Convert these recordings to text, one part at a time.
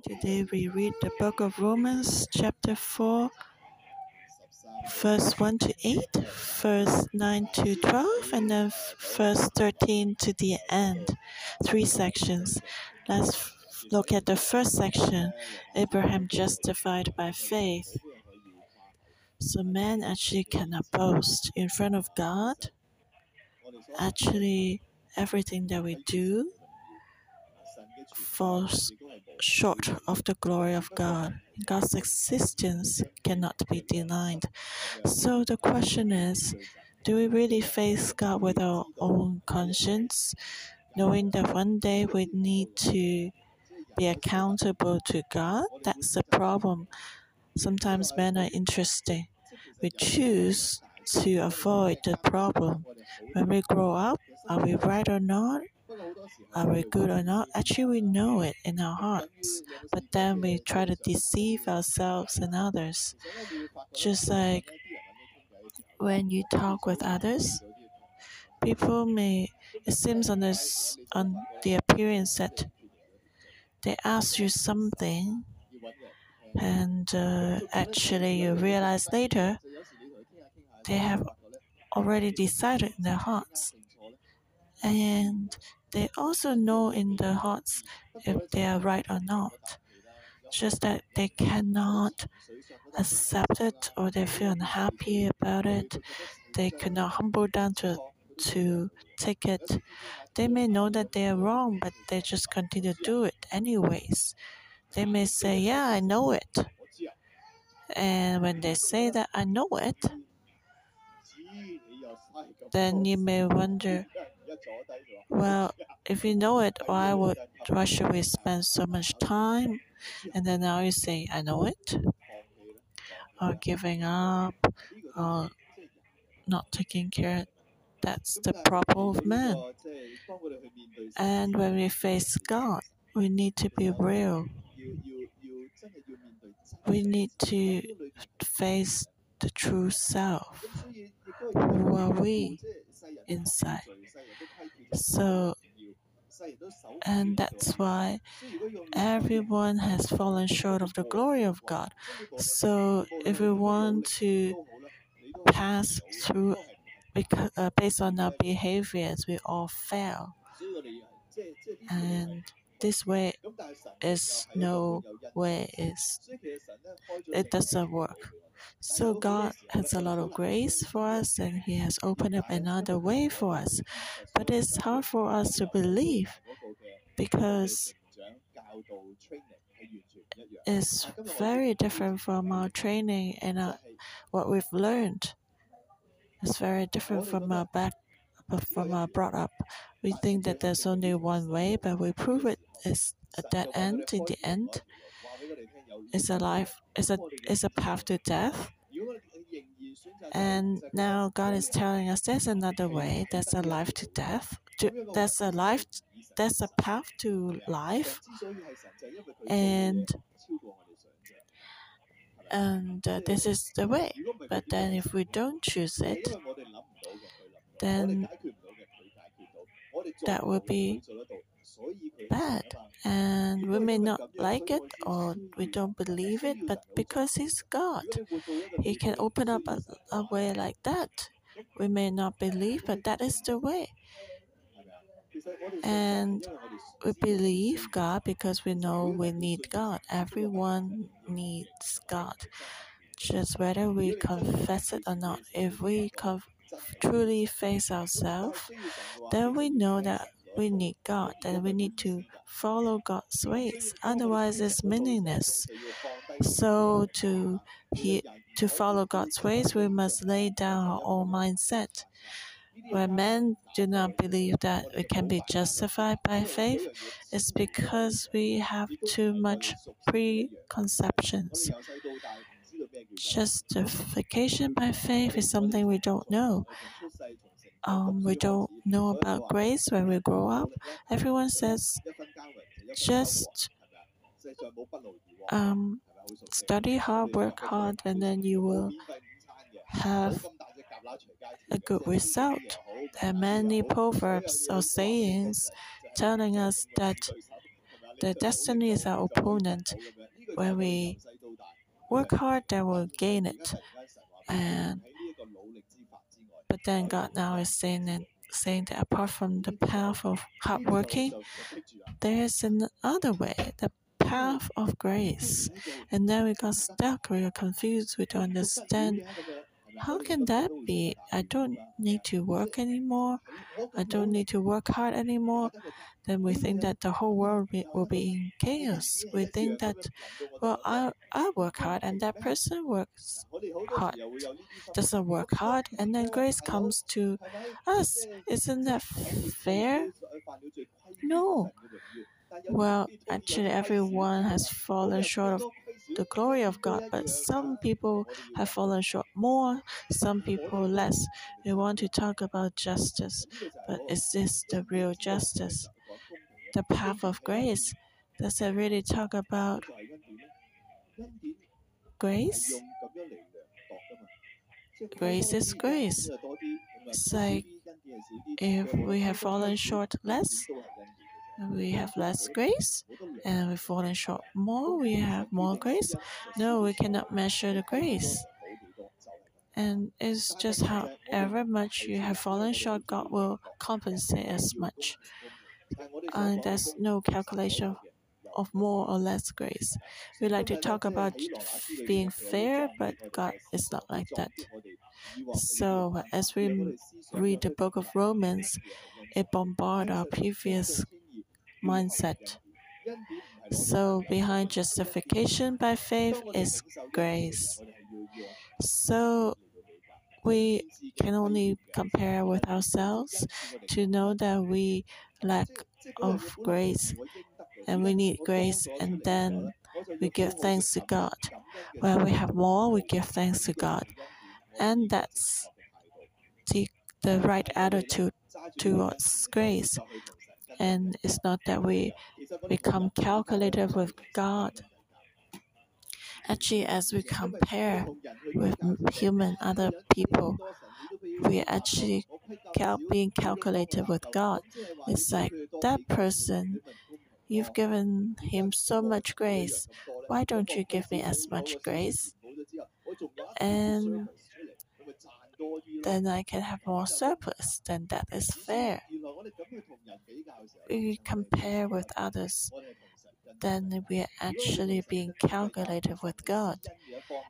Today we read the book of Romans, chapter 4, verse 1 to 8, verse 9 to 12, and then verse 13 to the end. Three sections. Let's look at the first section Abraham justified by faith. So, man actually cannot boast in front of God. Actually, everything that we do falls short of the glory of God. God's existence cannot be denied. So the question is do we really face God with our own conscience, knowing that one day we need to be accountable to God? That's the problem. Sometimes men are interested. We choose to avoid the problem. When we grow up, are we right or not? Are we good or not? Actually, we know it in our hearts, but then we try to deceive ourselves and others. Just like when you talk with others, people may, it seems on, this, on the appearance that they ask you something, and uh, actually you realize later they have already decided in their hearts. And they also know in their hearts if they are right or not. Just that they cannot accept it or they feel unhappy about it. They cannot humble down to to take it. They may know that they are wrong, but they just continue to do it anyways. They may say, Yeah, I know it. And when they say that I know it, then you may wonder, well, if you know it, why would why should we spend so much time? And then now you say, I know it, or giving up, or not taking care. That's the problem of man. And when we face God, we need to be real. We need to face the true self. Who are we inside? So, and that's why everyone has fallen short of the glory of God. So, if we want to pass through because, uh, based on our behaviors, we all fail. And this way is no way is it doesn't work. So God has a lot of grace for us and He has opened up another way for us. But it's hard for us to believe because it's very different from our training and our, what we've learned. It's very different from our back from our brought up. We think that there's only one way, but we prove it is a dead end in the end. It's a life it's a it's a path to death. And now God is telling us there's another way, there's a life to death. To, there's a life there's a path to life. And and uh, this is the way. But then if we don't choose it, then that will be bad. And we may not like it or we don't believe it, but because He's God, He can open up a, a way like that. We may not believe, but that is the way. And we believe God because we know we need God. Everyone needs God. Just whether we confess it or not, if we conf- truly face ourselves, then we know that we need God and we need to follow God's ways. Otherwise, it's meaningless. So to he, to follow God's ways, we must lay down our own mindset. When men do not believe that we can be justified by faith, it's because we have too much preconceptions. Justification by faith is something we don't know. Um, we don't know about grace when we grow up. Everyone says just um, study hard, work hard, and then you will have a good result. There are many proverbs or sayings telling us that The destiny is our opponent. When we work hard, then we'll gain it. And but then God now is saying that saying that apart from the path of hard working, there is another way, the path of grace. And then we got stuck, we are confused, we don't understand how can that be? I don't need to work anymore. I don't need to work hard anymore. Then we think that the whole world will be in chaos. We think that, well, I, I work hard and that person works hard, doesn't work hard, and then grace comes to us. Isn't that fair? No. Well, actually, everyone has fallen short of the glory of God, but some people have fallen short more, some people less. We want to talk about justice, but is this the real justice? The path of grace? Does it really talk about grace? Grace is grace. It's like if we have fallen short less, we have less grace, and we've fallen short more, we have more grace. No, we cannot measure the grace. And it's just however much you have fallen short, God will compensate as much. And there's no calculation of more or less grace. We like to talk about being fair, but God is not like that. So, as we read the book of Romans, it bombards our previous mindset. So, behind justification by faith is grace. So, we can only compare with ourselves to know that we lack of grace and we need grace, and then we give thanks to God. When we have more, we give thanks to God. And that's the, the right attitude towards grace. And it's not that we become calculated with God. Actually, as we compare with human other people, we actually cal- being calculated with God. It's like that person, you've given him so much grace. Why don't you give me as much grace? And then I can have more surplus. Then that is fair. We compare with others, then we are actually being calculated with God.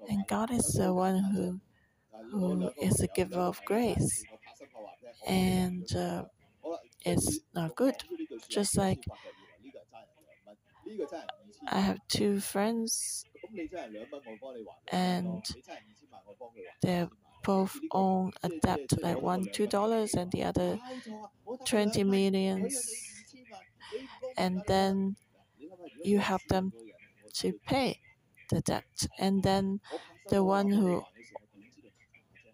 And God is the one who, who is the giver of grace. And uh, it's not good. Just like I have two friends, and they're both own a debt like one two dollars and the other twenty millions. And then you help them to pay the debt. And then the one who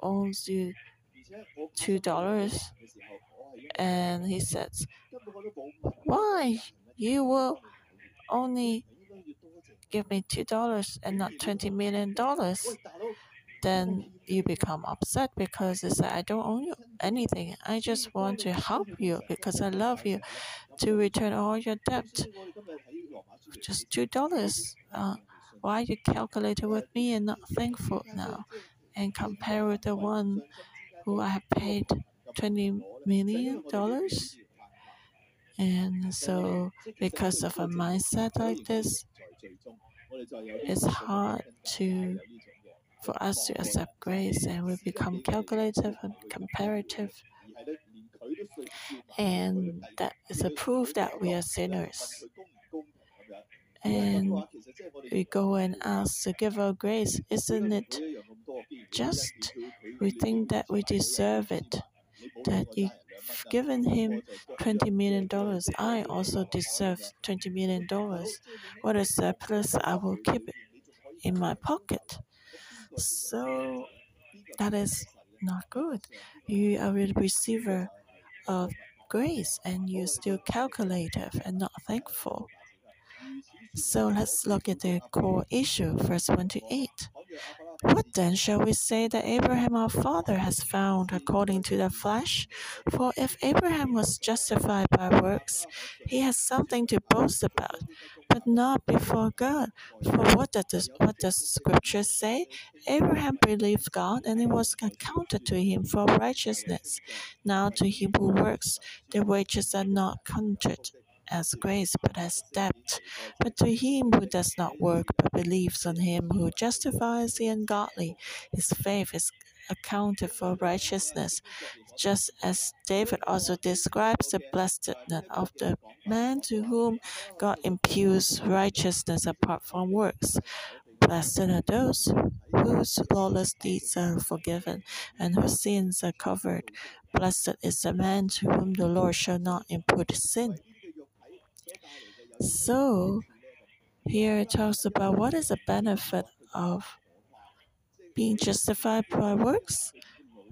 owns you two dollars and he says why? You will only give me two dollars and not twenty million dollars then you become upset because it's like I don't owe you anything. I just want to help you because I love you to return all your debt. Just two dollars. Uh, why you calculate it with me and not thankful now, and compare with the one who I have paid twenty million dollars? And so, because of a mindset like this, it's hard to for us to accept grace and we become calculative and comparative. And that is a proof that we are sinners. And we go and ask the giver of grace, isn't it just? We think that we deserve it, that you've given him $20 million. I also deserve $20 million. What a surplus, I will keep it in my pocket. So that is not good. You are a receiver of grace and you're still calculative and not thankful. So let's look at the core issue, verse 1 to 8. What then shall we say that Abraham our father has found according to the flesh? For if Abraham was justified by works, he has something to boast about, but not before God. For what does, what does Scripture say? Abraham believed God, and it was accounted to him for righteousness. Now to him who works, the wages are not counted as grace, but as debt. But to him who does not work, but believes on him who justifies the ungodly, his faith is accounted for righteousness. Just as David also describes the blessedness of the man to whom God imputes righteousness apart from works. Blessed are those whose lawless deeds are forgiven and whose sins are covered. Blessed is the man to whom the Lord shall not impute sin. So, here it talks about what is the benefit of being justified by works.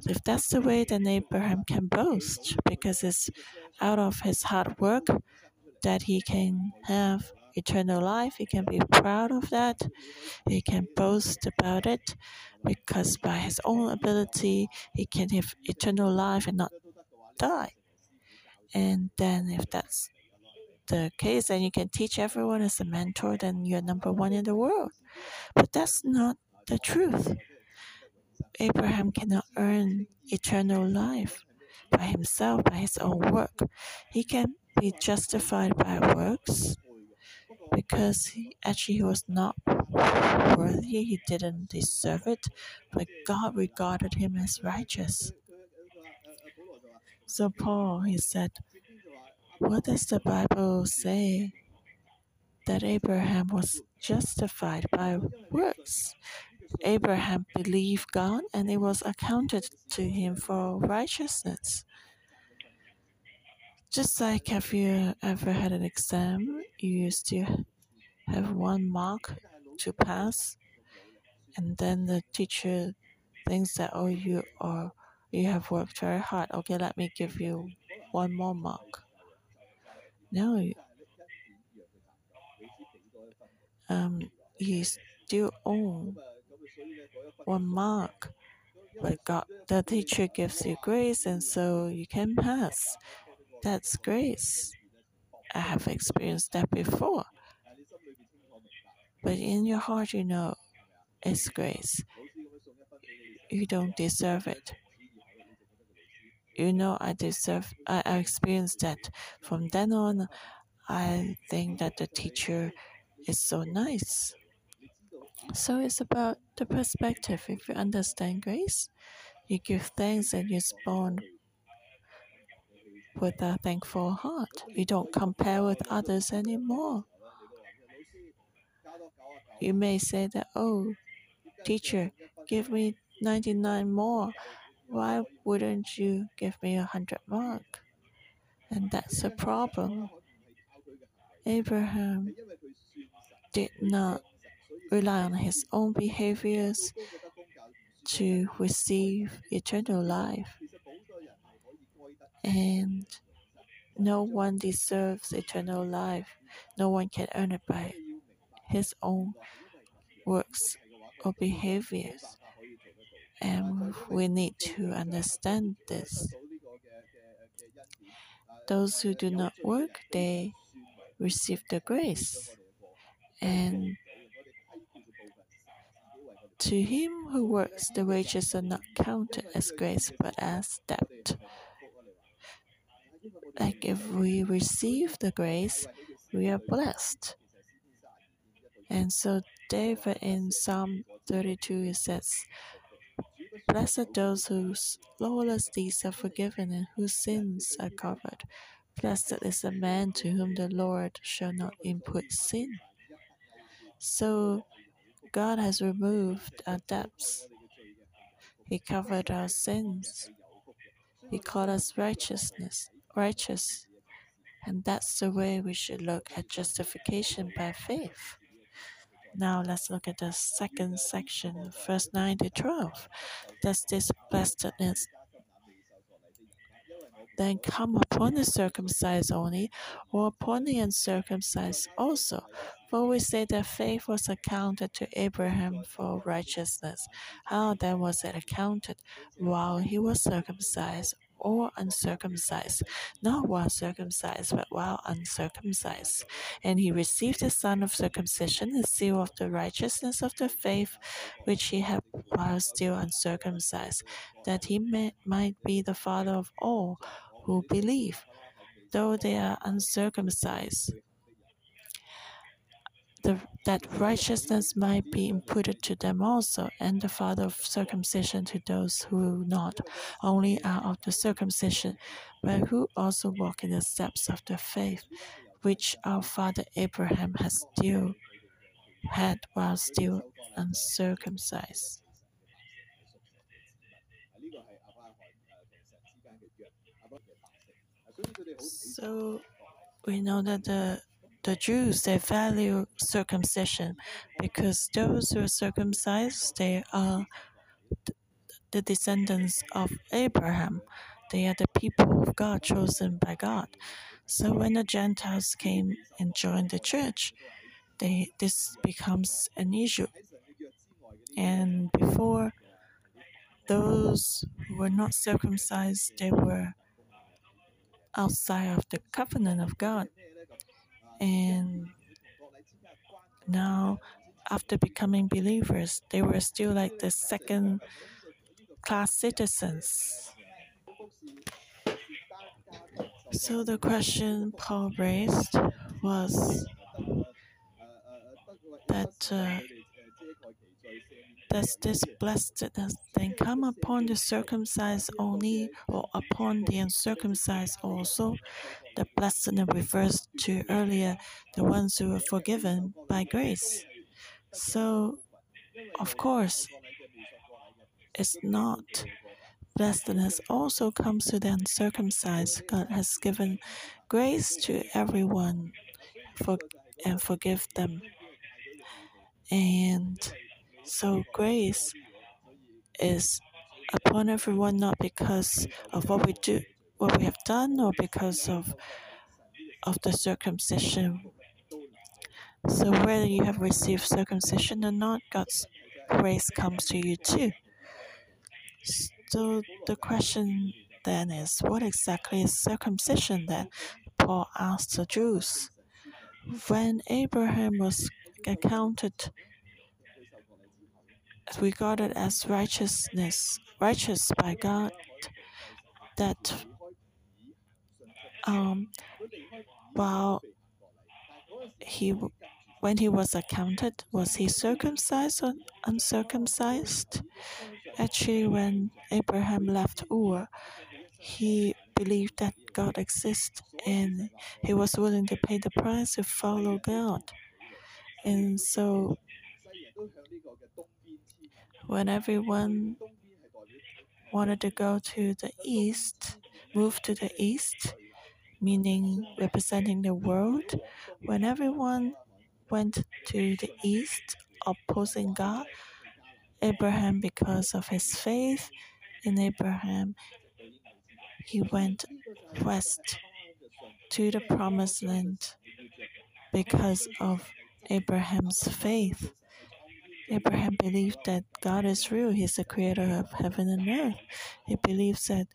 If that's the way, then Abraham can boast because it's out of his hard work that he can have eternal life. He can be proud of that. He can boast about it because by his own ability, he can have eternal life and not die. And then, if that's the case, and you can teach everyone as a mentor, then you're number one in the world. But that's not the truth. Abraham cannot earn eternal life by himself, by his own work. He can be justified by works because he actually he was not worthy, he didn't deserve it, but God regarded him as righteous. So Paul he said, What does the Bible say? That Abraham was justified by works. Abraham believed God and it was accounted to him for righteousness. Just like have you ever had an exam, you used to have one mark to pass, and then the teacher thinks that oh you are you have worked very hard. Okay, let me give you one more mark. Now, um, you still own one mark, but God, the teacher gives you grace, and so you can pass. That's grace. I have experienced that before. But in your heart, you know it's grace. You don't deserve it. You know, I deserve, I, experienced that. From then on, I think that the teacher is so nice. So it's about the perspective. If you understand grace, you give thanks and you respond with a thankful heart. You don't compare with others anymore. You may say that, oh, teacher, give me 99 more. Why wouldn't you give me a 100 mark? And that's a problem. Abraham did not rely on his own behaviors to receive eternal life. And no one deserves eternal life. No one can earn it by his own works or behaviors. And we need to understand this. Those who do not work, they receive the grace. And to him who works, the wages are not counted as grace but as debt. Like if we receive the grace, we are blessed. And so David in Psalm 32 says, Blessed are those whose lawless deeds are forgiven and whose sins are covered. Blessed is the man to whom the Lord shall not impute sin. So God has removed our debts. He covered our sins. He called us righteousness, righteous. And that's the way we should look at justification by faith. Now let's look at the second section, verse 9 to 12. Does this blessedness then come upon the circumcised only, or upon the uncircumcised also? For we say that faith was accounted to Abraham for righteousness. How then was it accounted? While he was circumcised or uncircumcised? Not while circumcised, but while uncircumcised. And he received the sign of circumcision, the seal of the righteousness of the faith which he had while still uncircumcised, that he may, might be the father of all who believe, though they are uncircumcised the, that righteousness might be imputed to them also, and the father of circumcision to those who not only are of the circumcision, but who also walk in the steps of the faith, which our father Abraham has still had while still uncircumcised. So we know that the the Jews they value circumcision because those who are circumcised they are the descendants of Abraham. They are the people of God chosen by God. So when the Gentiles came and joined the church, they this becomes an issue. And before those who were not circumcised, they were outside of the covenant of God. And now, after becoming believers, they were still like the second class citizens. So the question Paul raised was that uh, does this blessedness then come upon the circumcised only or upon the uncircumcised also? The blessedness refers to earlier the ones who were forgiven by grace. So, of course, it's not. Blessedness also comes to the uncircumcised. God has given grace to everyone for, and forgive them. And so grace is upon everyone not because of what we do, what we have done, or because of of the circumcision. So whether you have received circumcision or not, God's grace comes to you too. So the question then is, what exactly is circumcision? Then Paul asked the Jews. When Abraham was accounted regarded as righteousness, righteous by God, that um, while he, when he was accounted, was he circumcised or uncircumcised? Actually, when Abraham left Ur, he believed that God exists and he was willing to pay the price to follow God. And so when everyone wanted to go to the east, move to the east, meaning representing the world, when everyone went to the east, opposing God, Abraham, because of his faith in Abraham, he went west to the promised land because of Abraham's faith. Abraham believed that God is real. He's the creator of heaven and earth. He believes that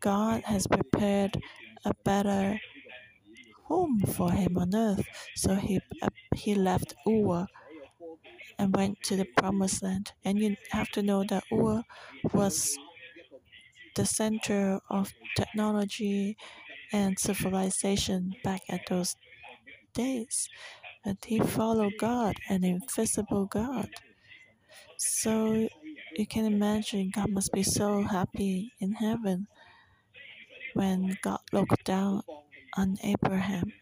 God has prepared a better home for him on earth. So he uh, he left Ur and went to the promised land. And you have to know that Ur was the center of technology and civilization back at those days. And he followed God, an invisible God. So you can imagine God must be so happy in heaven when God looked down on Abraham.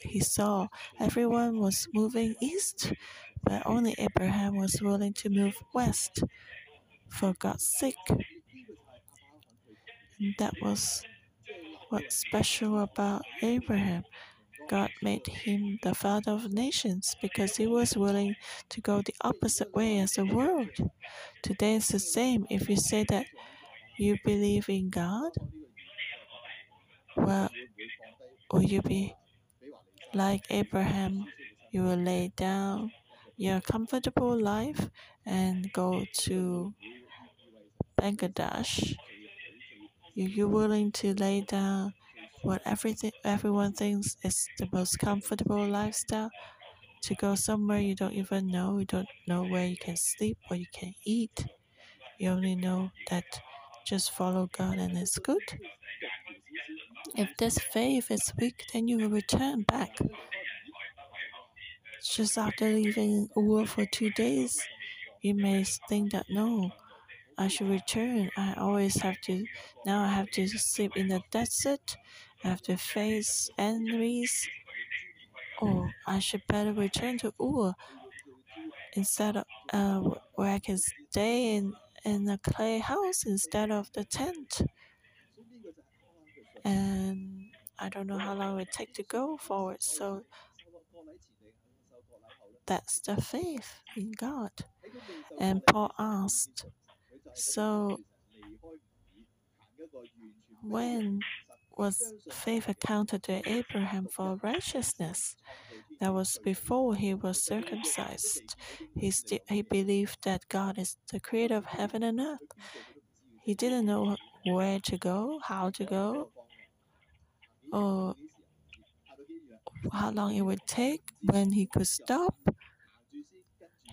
He saw everyone was moving east, but only Abraham was willing to move west for God's sake. And that was what's special about Abraham. God made him the father of nations because he was willing to go the opposite way as the world. Today it's the same. If you say that you believe in God, well, will you be like Abraham? you will lay down your comfortable life and go to Bangladesh. Are you willing to lay down what everything everyone thinks is the most comfortable lifestyle? To go somewhere you don't even know, you don't know where you can sleep or you can eat. You only know that just follow God and it's good. If this faith is weak, then you will return back. Just after leaving Ur for two days, you may think that no, I should return. I always have to, now I have to sleep in the desert, have to face enemies. Or I should better return to Ur instead of uh, where I can stay in, in a clay house instead of the tent. And I don't know how long it take to go forward. So that's the faith in God. And Paul asked, So when was faith accounted to Abraham for righteousness? That was before he was circumcised. He, st- he believed that God is the creator of heaven and earth. He didn't know where to go, how to go, or how long it would take, when he could stop.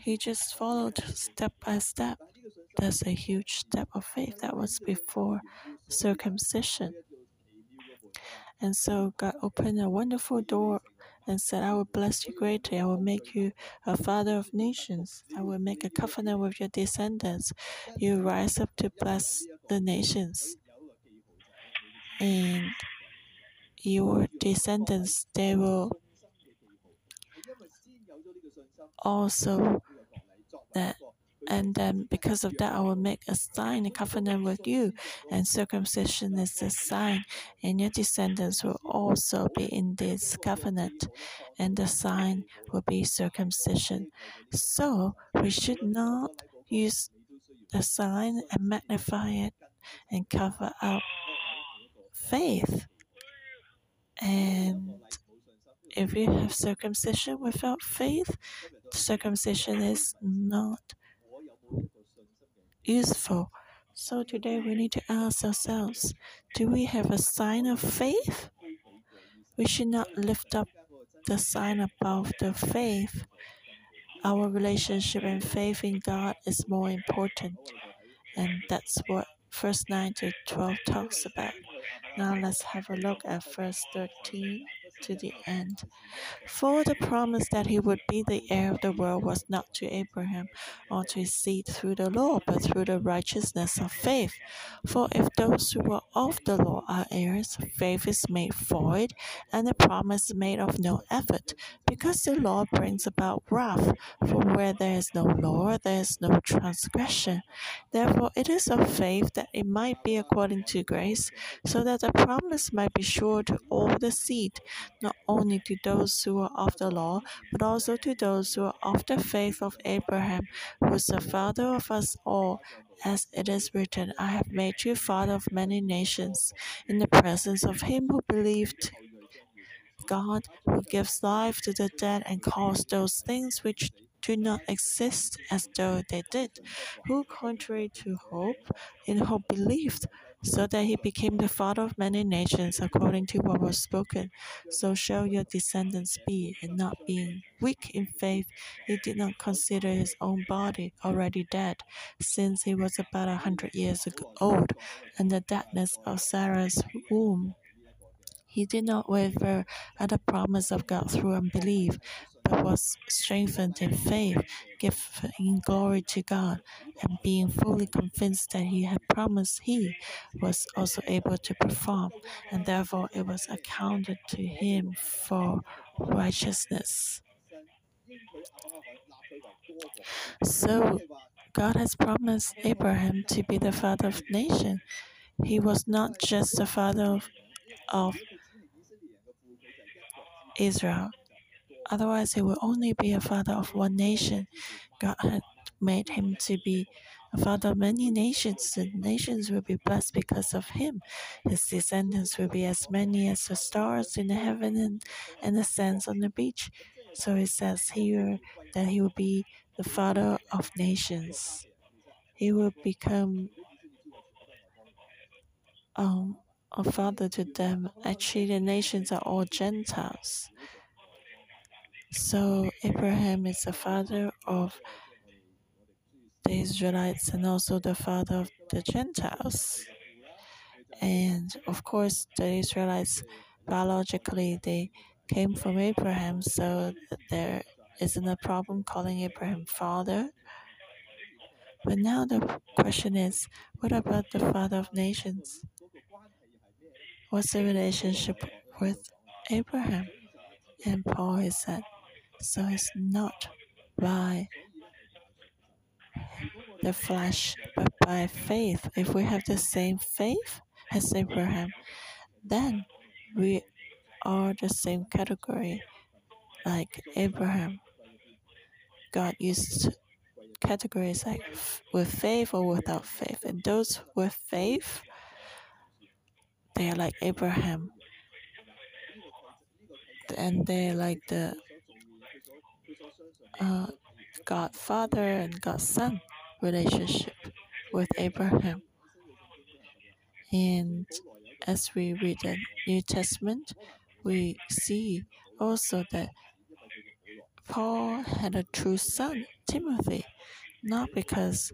He just followed step by step. That's a huge step of faith. That was before circumcision. And so God opened a wonderful door and said, I will bless you greatly. I will make you a father of nations. I will make a covenant with your descendants. You rise up to bless the nations. And your descendants, they will also that and then because of that I will make a sign, a covenant with you, and circumcision is a sign, and your descendants will also be in this covenant, and the sign will be circumcision. So we should not use the sign and magnify it and cover up faith. And if you have circumcision without faith, circumcision is not useful. So today we need to ask ourselves do we have a sign of faith? We should not lift up the sign above the faith. Our relationship and faith in God is more important. And that's what verse 9 to 12 talks about. Now let's have a look at verse 13 to the end. For the promise that he would be the heir of the world was not to Abraham or to his seed through the law, but through the righteousness of faith. For if those who were of the law are heirs, faith is made void, and the promise made of no effort, because the law brings about wrath. For where there is no law, there is no transgression. Therefore, it is of faith that it might be according to grace, so that the promise might be sure to all the seed not only to those who are of the law, but also to those who are of the faith of Abraham, who is the father of us all. As it is written, I have made you father of many nations, in the presence of him who believed God, who gives life to the dead and calls those things which do not exist as though they did, who, contrary to hope, in hope believed, so that he became the father of many nations according to what was spoken. So shall your descendants be, and not being weak in faith, he did not consider his own body already dead, since he was about a hundred years old, and the deadness of Sarah's womb. He did not waver at the promise of God through unbelief, but was strengthened in faith, giving glory to God, and being fully convinced that he had promised, he was also able to perform, and therefore it was accounted to him for righteousness. So, God has promised Abraham to be the father of nation. He was not just the father of, of Israel, Otherwise, he will only be a father of one nation. God had made him to be a father of many nations. The nations will be blessed because of him. His descendants will be as many as the stars in the heaven and, and the sands on the beach. So it says here that he will be the father of nations. He will become um, a father to them. Actually, the nations are all Gentiles. So Abraham is the father of the Israelites and also the father of the Gentiles. And of course, the Israelites biologically they came from Abraham, so there isn't a problem calling Abraham father. But now the question is, what about the father of nations? What's the relationship with Abraham? And Paul has said, so it's not by the flesh, but by faith. If we have the same faith as Abraham, then we are the same category like Abraham. God used categories like with faith or without faith. And those with faith, they are like Abraham. And they're like the uh, God Father and God Son relationship with Abraham. And as we read the New Testament, we see also that Paul had a true son, Timothy, not because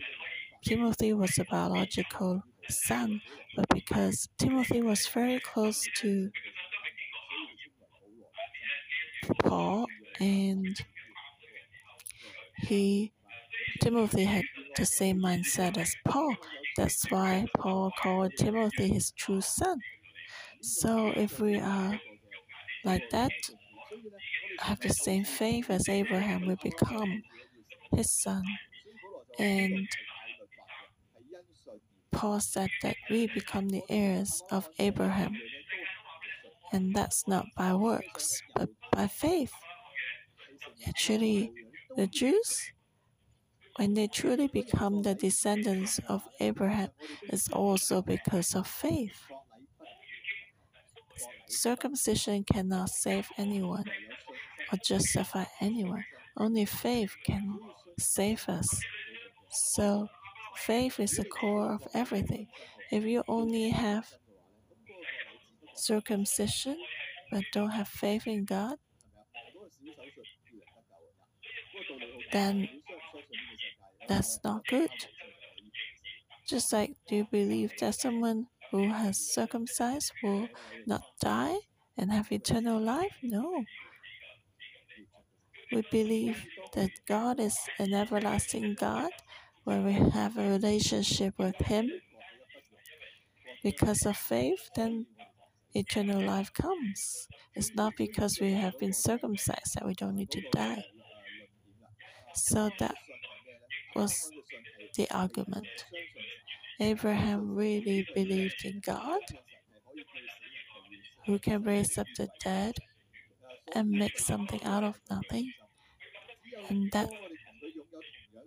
Timothy was a biological son, but because Timothy was very close to Paul and he Timothy had the same mindset as Paul. That's why Paul called Timothy his true son. So if we are like that, have the same faith as Abraham, we become his son. And Paul said that we become the heirs of Abraham. And that's not by works, but by faith. Actually, the Jews, when they truly become the descendants of Abraham, is also because of faith. Circumcision cannot save anyone or justify anyone. Only faith can save us. So, faith is the core of everything. If you only have circumcision but don't have faith in God, then that's not good. Just like, do you believe that someone who has circumcised will not die and have eternal life? No. We believe that God is an everlasting God when we have a relationship with Him. Because of faith, then eternal life comes. It's not because we have been circumcised that we don't need to die. So that was the argument. Abraham really believed in God, who can raise up the dead and make something out of nothing. And that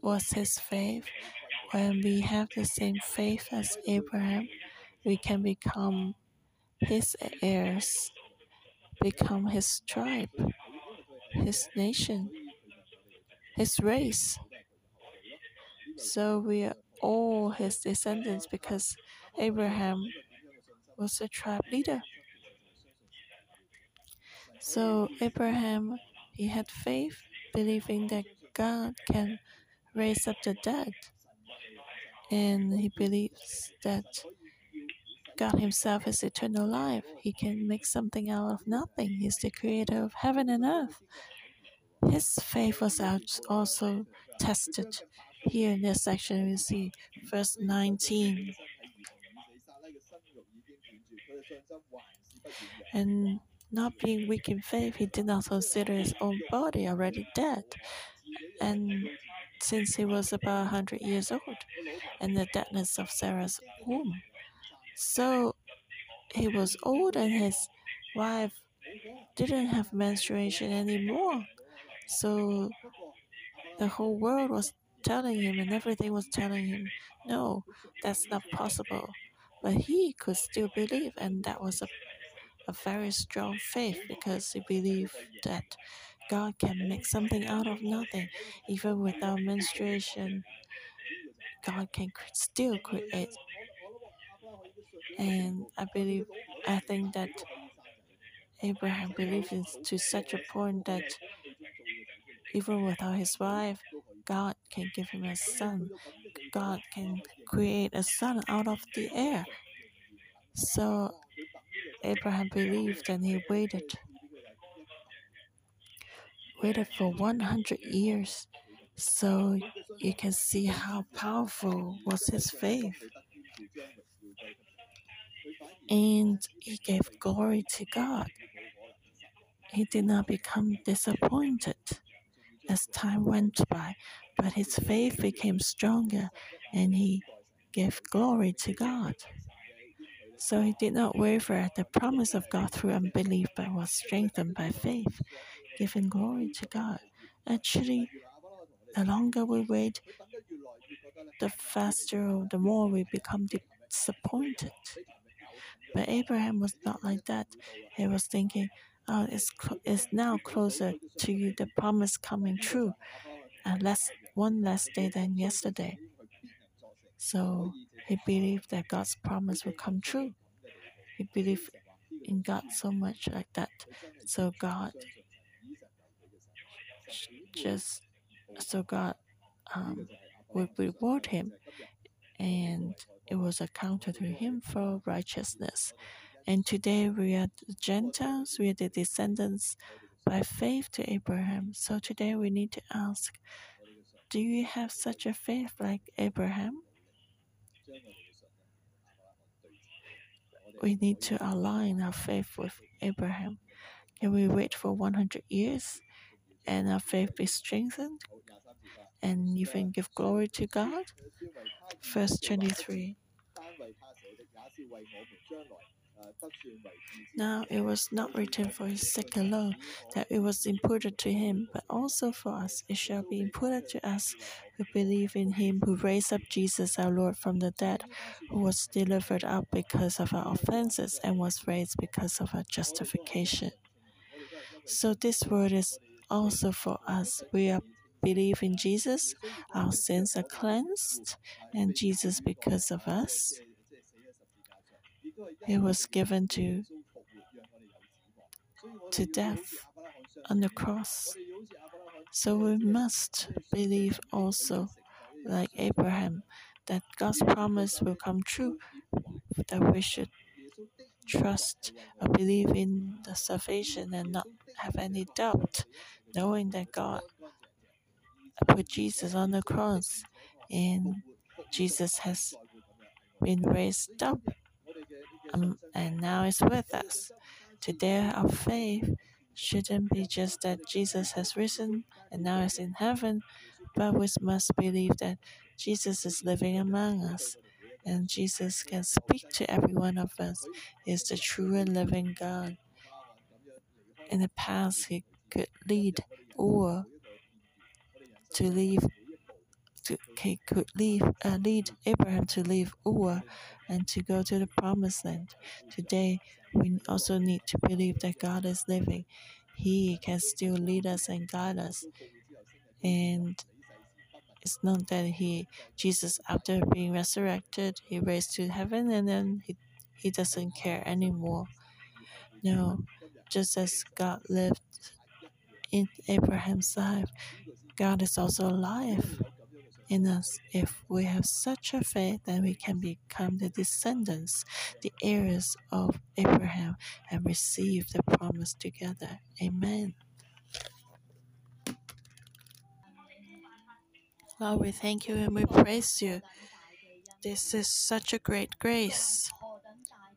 was his faith. When we have the same faith as Abraham, we can become his heirs, become his tribe, his nation, his race. So we are all his descendants because Abraham was a tribe leader. So Abraham, he had faith, believing that God can raise up the dead. And he believes that God Himself is eternal life. He can make something out of nothing. He's the creator of heaven and earth. His faith was also tested. Here in this section, we see verse 19. And not being weak in faith, he did not consider his own body already dead. And since he was about 100 years old, and the deadness of Sarah's womb. So he was old, and his wife didn't have menstruation anymore. So the whole world was telling him, and everything was telling him, no, that's not possible. But he could still believe, and that was a, a very strong faith because he believed that God can make something out of nothing, even without menstruation. God can still create. And I believe, I think that Abraham believed to such a point that even without his wife, God can give him a son. God can create a son out of the air. So Abraham believed and he waited. Waited for 100 years. So you can see how powerful was his faith. And he gave glory to God. He did not become disappointed as time went by, but his faith became stronger and he gave glory to God. So he did not waver at the promise of God through unbelief, but was strengthened by faith, giving glory to God. Actually, the longer we wait, the faster, the more we become disappointed. But Abraham was not like that. He was thinking, oh, it's, it's now closer to you the promise coming true, and less one less day than yesterday. So he believed that God's promise would come true. He believed in God so much like that. So God just so God um, would reward him, and it was accounted to him for righteousness. And today we are the Gentiles, we are the descendants by faith to Abraham. So today we need to ask do you have such a faith like Abraham? We need to align our faith with Abraham. Can we wait for 100 years and our faith be strengthened and even give glory to God? Verse 23. Now it was not written for his sake alone that it was imputed to him, but also for us. It shall be imputed to us who believe in him who raised up Jesus our Lord from the dead, who was delivered up because of our offenses and was raised because of our justification. So this word is also for us. We are believe in Jesus, our sins are cleansed, and Jesus because of us he was given to, to death on the cross. So we must believe also, like Abraham, that God's promise will come true, that we should trust or believe in the salvation and not have any doubt, knowing that God put Jesus on the cross and Jesus has been raised up um, and now is with us. Today, our faith shouldn't be just that Jesus has risen and now is in heaven, but we must believe that Jesus is living among us and Jesus can speak to every one of us. He is the true and living God. In the past, He could lead or to leave to, he could leave, uh, lead Abraham to leave Ur and to go to the promised land. Today, we also need to believe that God is living. He can still lead us and guide us. And it's not that he, Jesus, after being resurrected, he raised to heaven and then he, he doesn't care anymore. No, just as God lived in Abraham's life, God is also alive in us if we have such a faith then we can become the descendants, the heirs of Abraham, and receive the promise together. Amen. Lord, we thank you and we praise you. This is such a great grace.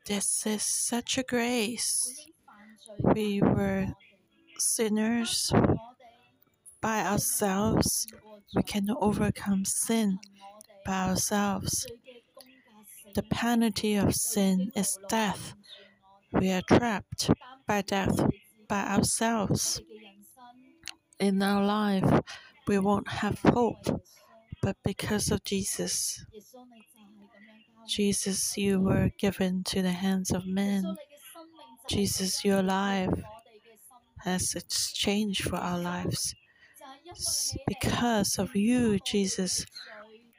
This is such a grace. We were sinners by ourselves. We cannot overcome sin by ourselves. The penalty of sin is death. We are trapped by death by ourselves. In our life, we won't have hope, but because of Jesus. Jesus, you were given to the hands of men. Jesus, your life has exchanged for our lives. Because of you, Jesus,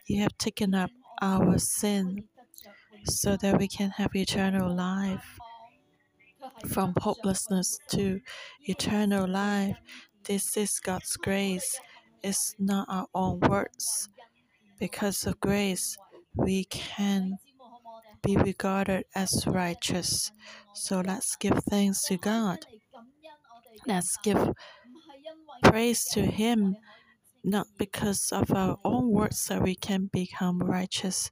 you have taken up our sin so that we can have eternal life. From hopelessness to eternal life, this is God's grace. It's not our own words. Because of grace, we can be regarded as righteous. So let's give thanks to God. Let's give praise to Him, not because of our own works that we can become righteous,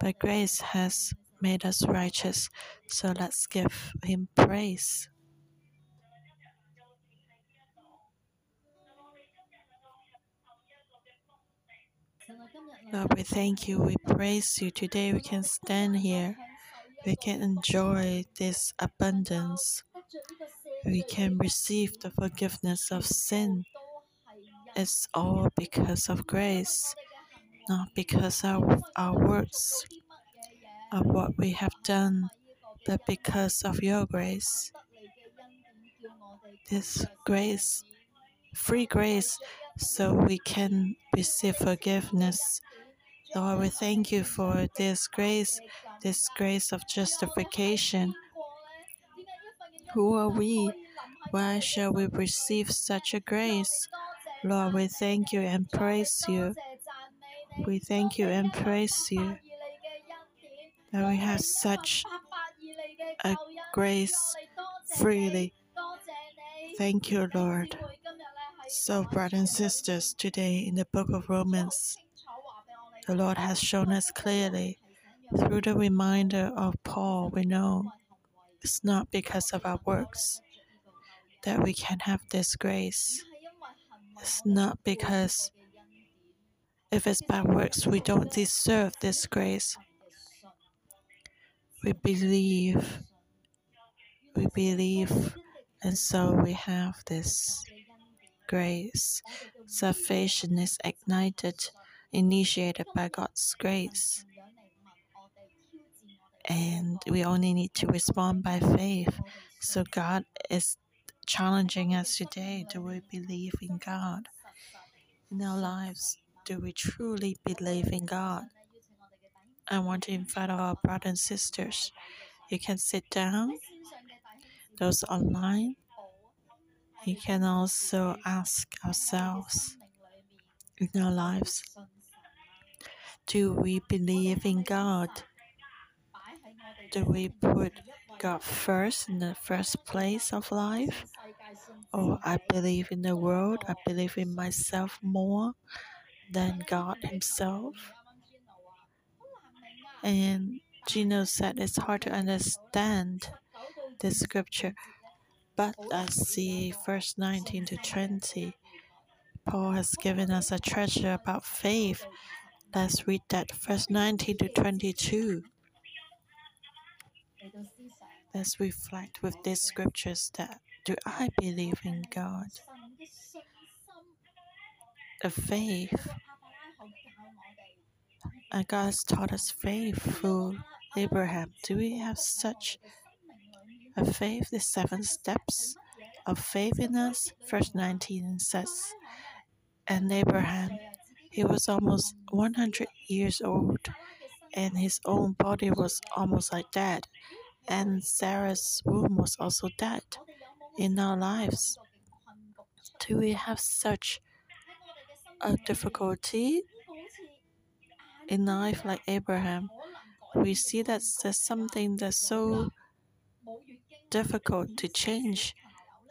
but grace has made us righteous. So let's give Him praise. Lord, we thank you. We praise you. Today we can stand here. We can enjoy this abundance. We can receive the forgiveness of sin. It's all because of grace, not because of our works, of what we have done, but because of your grace. This grace, free grace, so we can receive forgiveness. Lord, we thank you for this grace, this grace of justification. Who are we? Why shall we receive such a grace? Lord, we thank you and praise you. We thank you and praise you that we have such a grace freely. Thank you, Lord. So, brothers and sisters, today in the book of Romans, the Lord has shown us clearly through the reminder of Paul, we know it's not because of our works that we can have this grace. It's not because if it's by works we don't deserve this grace. We believe, we believe, and so we have this grace. Salvation is ignited, initiated by God's grace. And we only need to respond by faith. So God is challenging us today. Do we believe in God? In our lives, do we truly believe in God? I want to invite our brothers and sisters. You can sit down. Those online, You can also ask ourselves in our lives do we believe in God? Do we put God first in the first place of life? Or I believe in the world, I believe in myself more than God Himself? And Gino said it's hard to understand the scripture but I see verse 19 to 20. Paul has given us a treasure about faith. Let's read that verse 19 to 22. Let's reflect with these scriptures that do I believe in God? A faith. And God has taught us faith through Abraham. Do we have such a faith, the seven steps of faith in us. Verse 19 says, And Abraham, he was almost 100 years old, and his own body was almost like dead, and Sarah's womb was also dead. In our lives, do we have such a difficulty in life like Abraham? We see that there's something that's so difficult to change.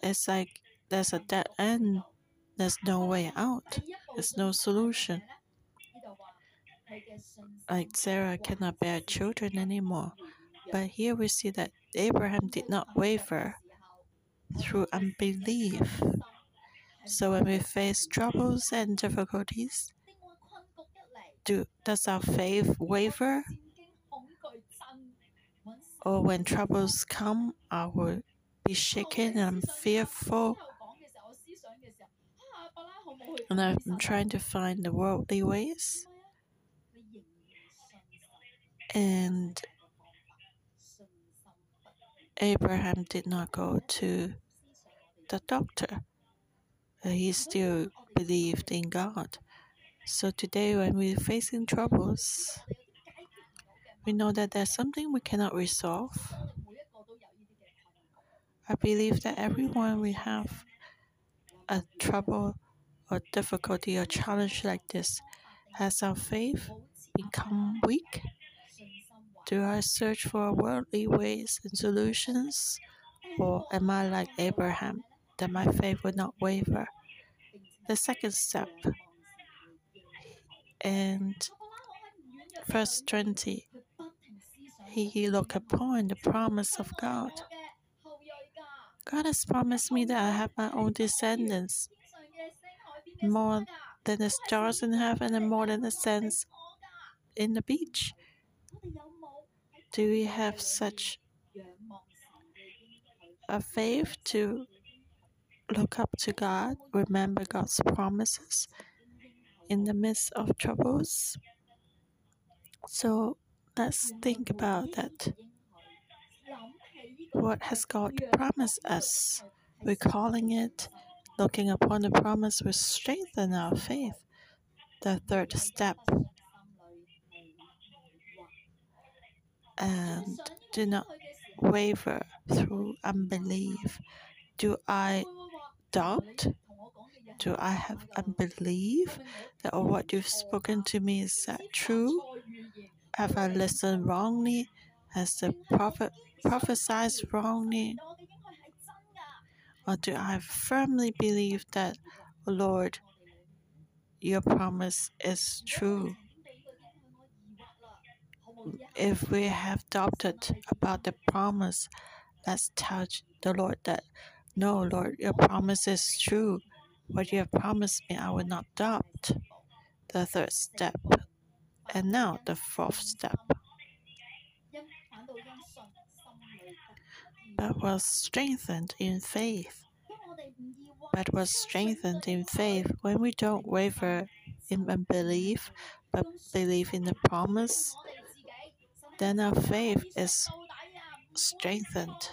It's like there's a dead end, there's no way out, there's no solution. Like Sarah cannot bear children anymore. But here we see that Abraham did not waver through unbelief. So when we face troubles and difficulties, do, does our faith waver? or when troubles come, I will be shaken and fearful. And I'm trying to find the worldly ways. And Abraham did not go to the doctor. He still believed in God. So today, when we're facing troubles, we know that there's something we cannot resolve. I believe that everyone will have a trouble or difficulty or challenge like this. Has our faith become weak? Do I search for worldly ways and solutions? Or am I like Abraham, that my faith will not waver? The second step, and verse 20, he looked upon the promise of God. God has promised me that I have my own descendants, more than the stars in heaven and more than the sands in the beach. Do we have such a faith to look up to God, remember God's promises in the midst of troubles? So let's think about that. What has God promised us? Recalling it, looking upon the promise will strengthen our faith. The third step. And do not waver through unbelief. Do I doubt? Do I have unbelief that oh, what you've spoken to me is that true? Have I listened wrongly? Has the prophet prophesied wrongly? Or do I firmly believe that, oh Lord, your promise is true? If we have doubted about the promise, let's tell the Lord that, no, Lord, your promise is true. What you have promised me, I will not doubt. The third step. And now the fourth step. But was strengthened in faith. But was strengthened in faith when we don't waver in unbelief, but believe in the promise then our faith is strengthened.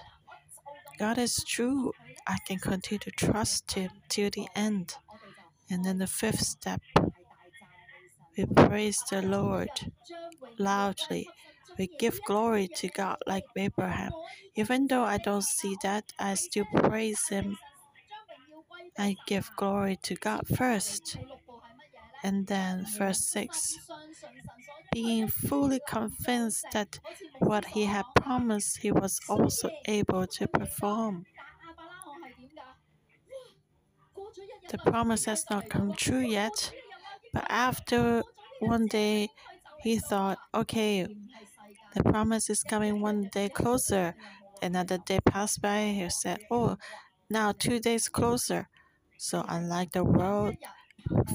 God is true. I can continue to trust Him till the end. And then the fifth step, we praise the Lord loudly. We give glory to God like Abraham. Even though I don't see that, I still praise Him. I give glory to God first. And then, verse 6 being fully convinced that what he had promised he was also able to perform. The promise has not come true yet, but after one day he thought, okay, the promise is coming one day closer. Another day passed by, he said, oh, now two days closer. So, unlike the world,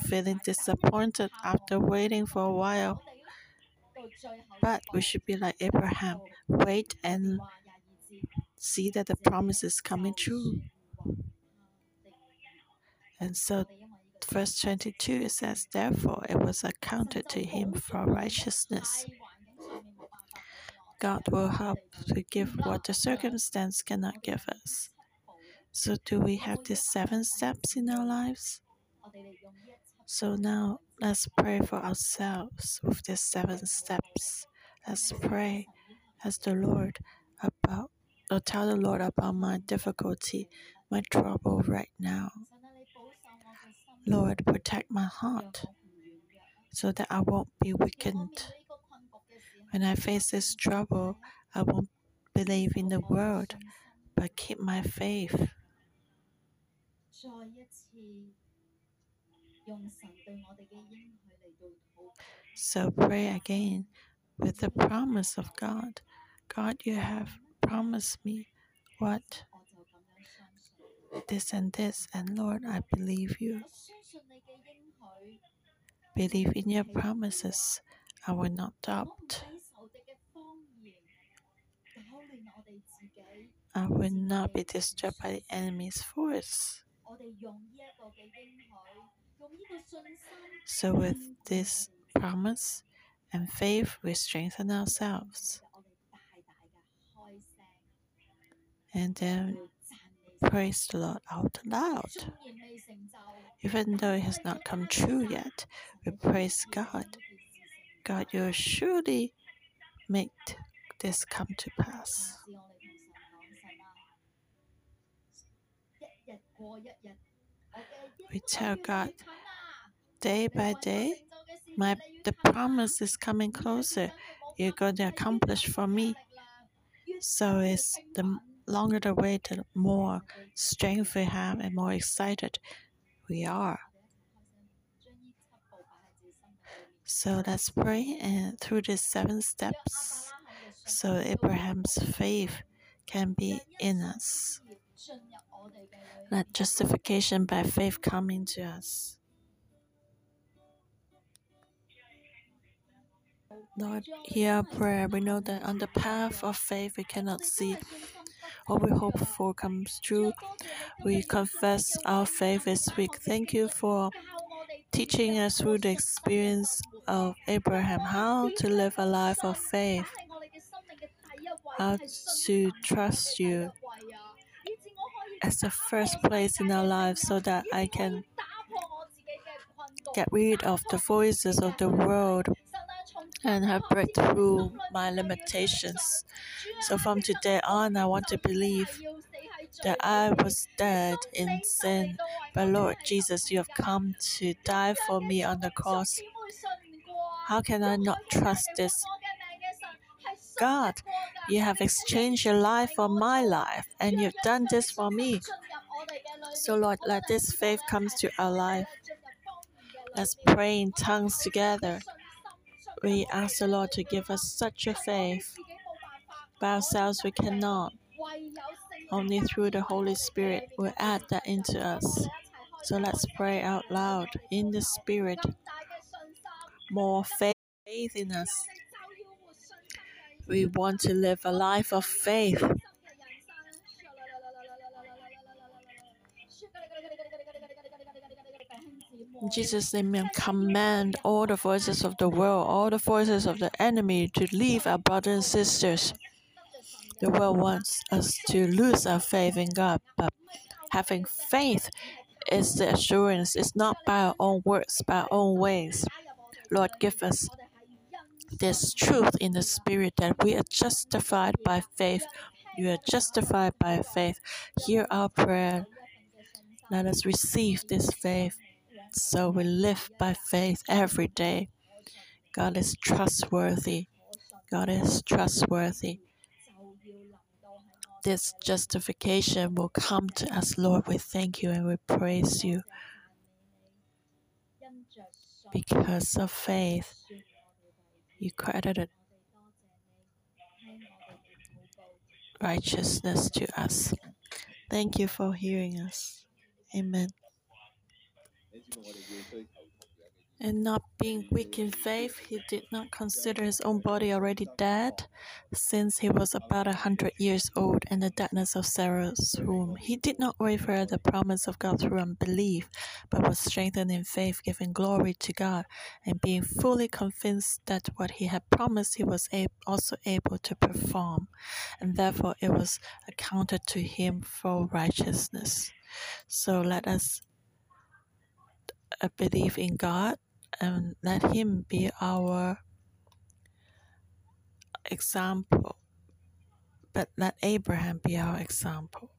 feeling disappointed after waiting for a while, but we should be like Abraham, wait and see that the promise is coming true. And so, verse 22 it says, Therefore it was accounted to him for righteousness. God will help to give what the circumstance cannot give us. So, do we have these seven steps in our lives? So now let's pray for ourselves with these seven steps. Let's pray as the Lord about or tell the Lord about my difficulty, my trouble right now. Lord, protect my heart so that I won't be weakened. When I face this trouble, I won't believe in the world, but keep my faith. So pray again with the promise of God. God, you have promised me what? This and this, and Lord, I believe you. Believe in your promises. I will not doubt. I will not be disturbed by the enemy's force. So, with this promise and faith, we strengthen ourselves. And then praise the Lord out loud. Even though it has not come true yet, we praise God. God, you surely make this come to pass. We tell God, day by day, my the promise is coming closer. You're going to accomplish for me. So it's the longer the wait, the more strength we have and more excited we are. So let's pray and through these seven steps, so Abraham's faith can be in us. Let justification by faith come into us. Lord, hear our prayer. We know that on the path of faith we cannot see. What we hope for comes true. We confess our faith is weak. Thank you for teaching us through the experience of Abraham how to live a life of faith, how to trust you as the first place in our lives so that I can get rid of the voices of the world and have breakthrough my limitations. So from today on, I want to believe that I was dead in sin, but Lord Jesus, you have come to die for me on the cross. How can I not trust this? God, you have exchanged your life for my life, and you've done this for me. So, Lord, let this faith come to our life. Let's pray in tongues together. We ask the Lord to give us such a faith. By ourselves, we cannot. Only through the Holy Spirit will add that into us. So let's pray out loud in the Spirit. More faith in us. We want to live a life of faith. Jesus' name, command all the voices of the world, all the voices of the enemy to leave our brothers and sisters. The world wants us to lose our faith in God, but having faith is the assurance. It's not by our own words, by our own ways. Lord, give us this truth in the spirit that we are justified by faith. You are justified by faith. Hear our prayer. Let us receive this faith so we live by faith every day. God is trustworthy. God is trustworthy. This justification will come to us, Lord. We thank you and we praise you. Because of faith, you credited righteousness to us. Thank you for hearing us. Amen and not being weak in faith, he did not consider his own body already dead, since he was about a hundred years old and the deadness of Sarah's womb. He did not waver at the promise of God through unbelief, but was strengthened in faith, giving glory to God, and being fully convinced that what he had promised he was also able to perform, and therefore it was accounted to him for righteousness. So let us uh, believe in God and let Him be our example. But let Abraham be our example.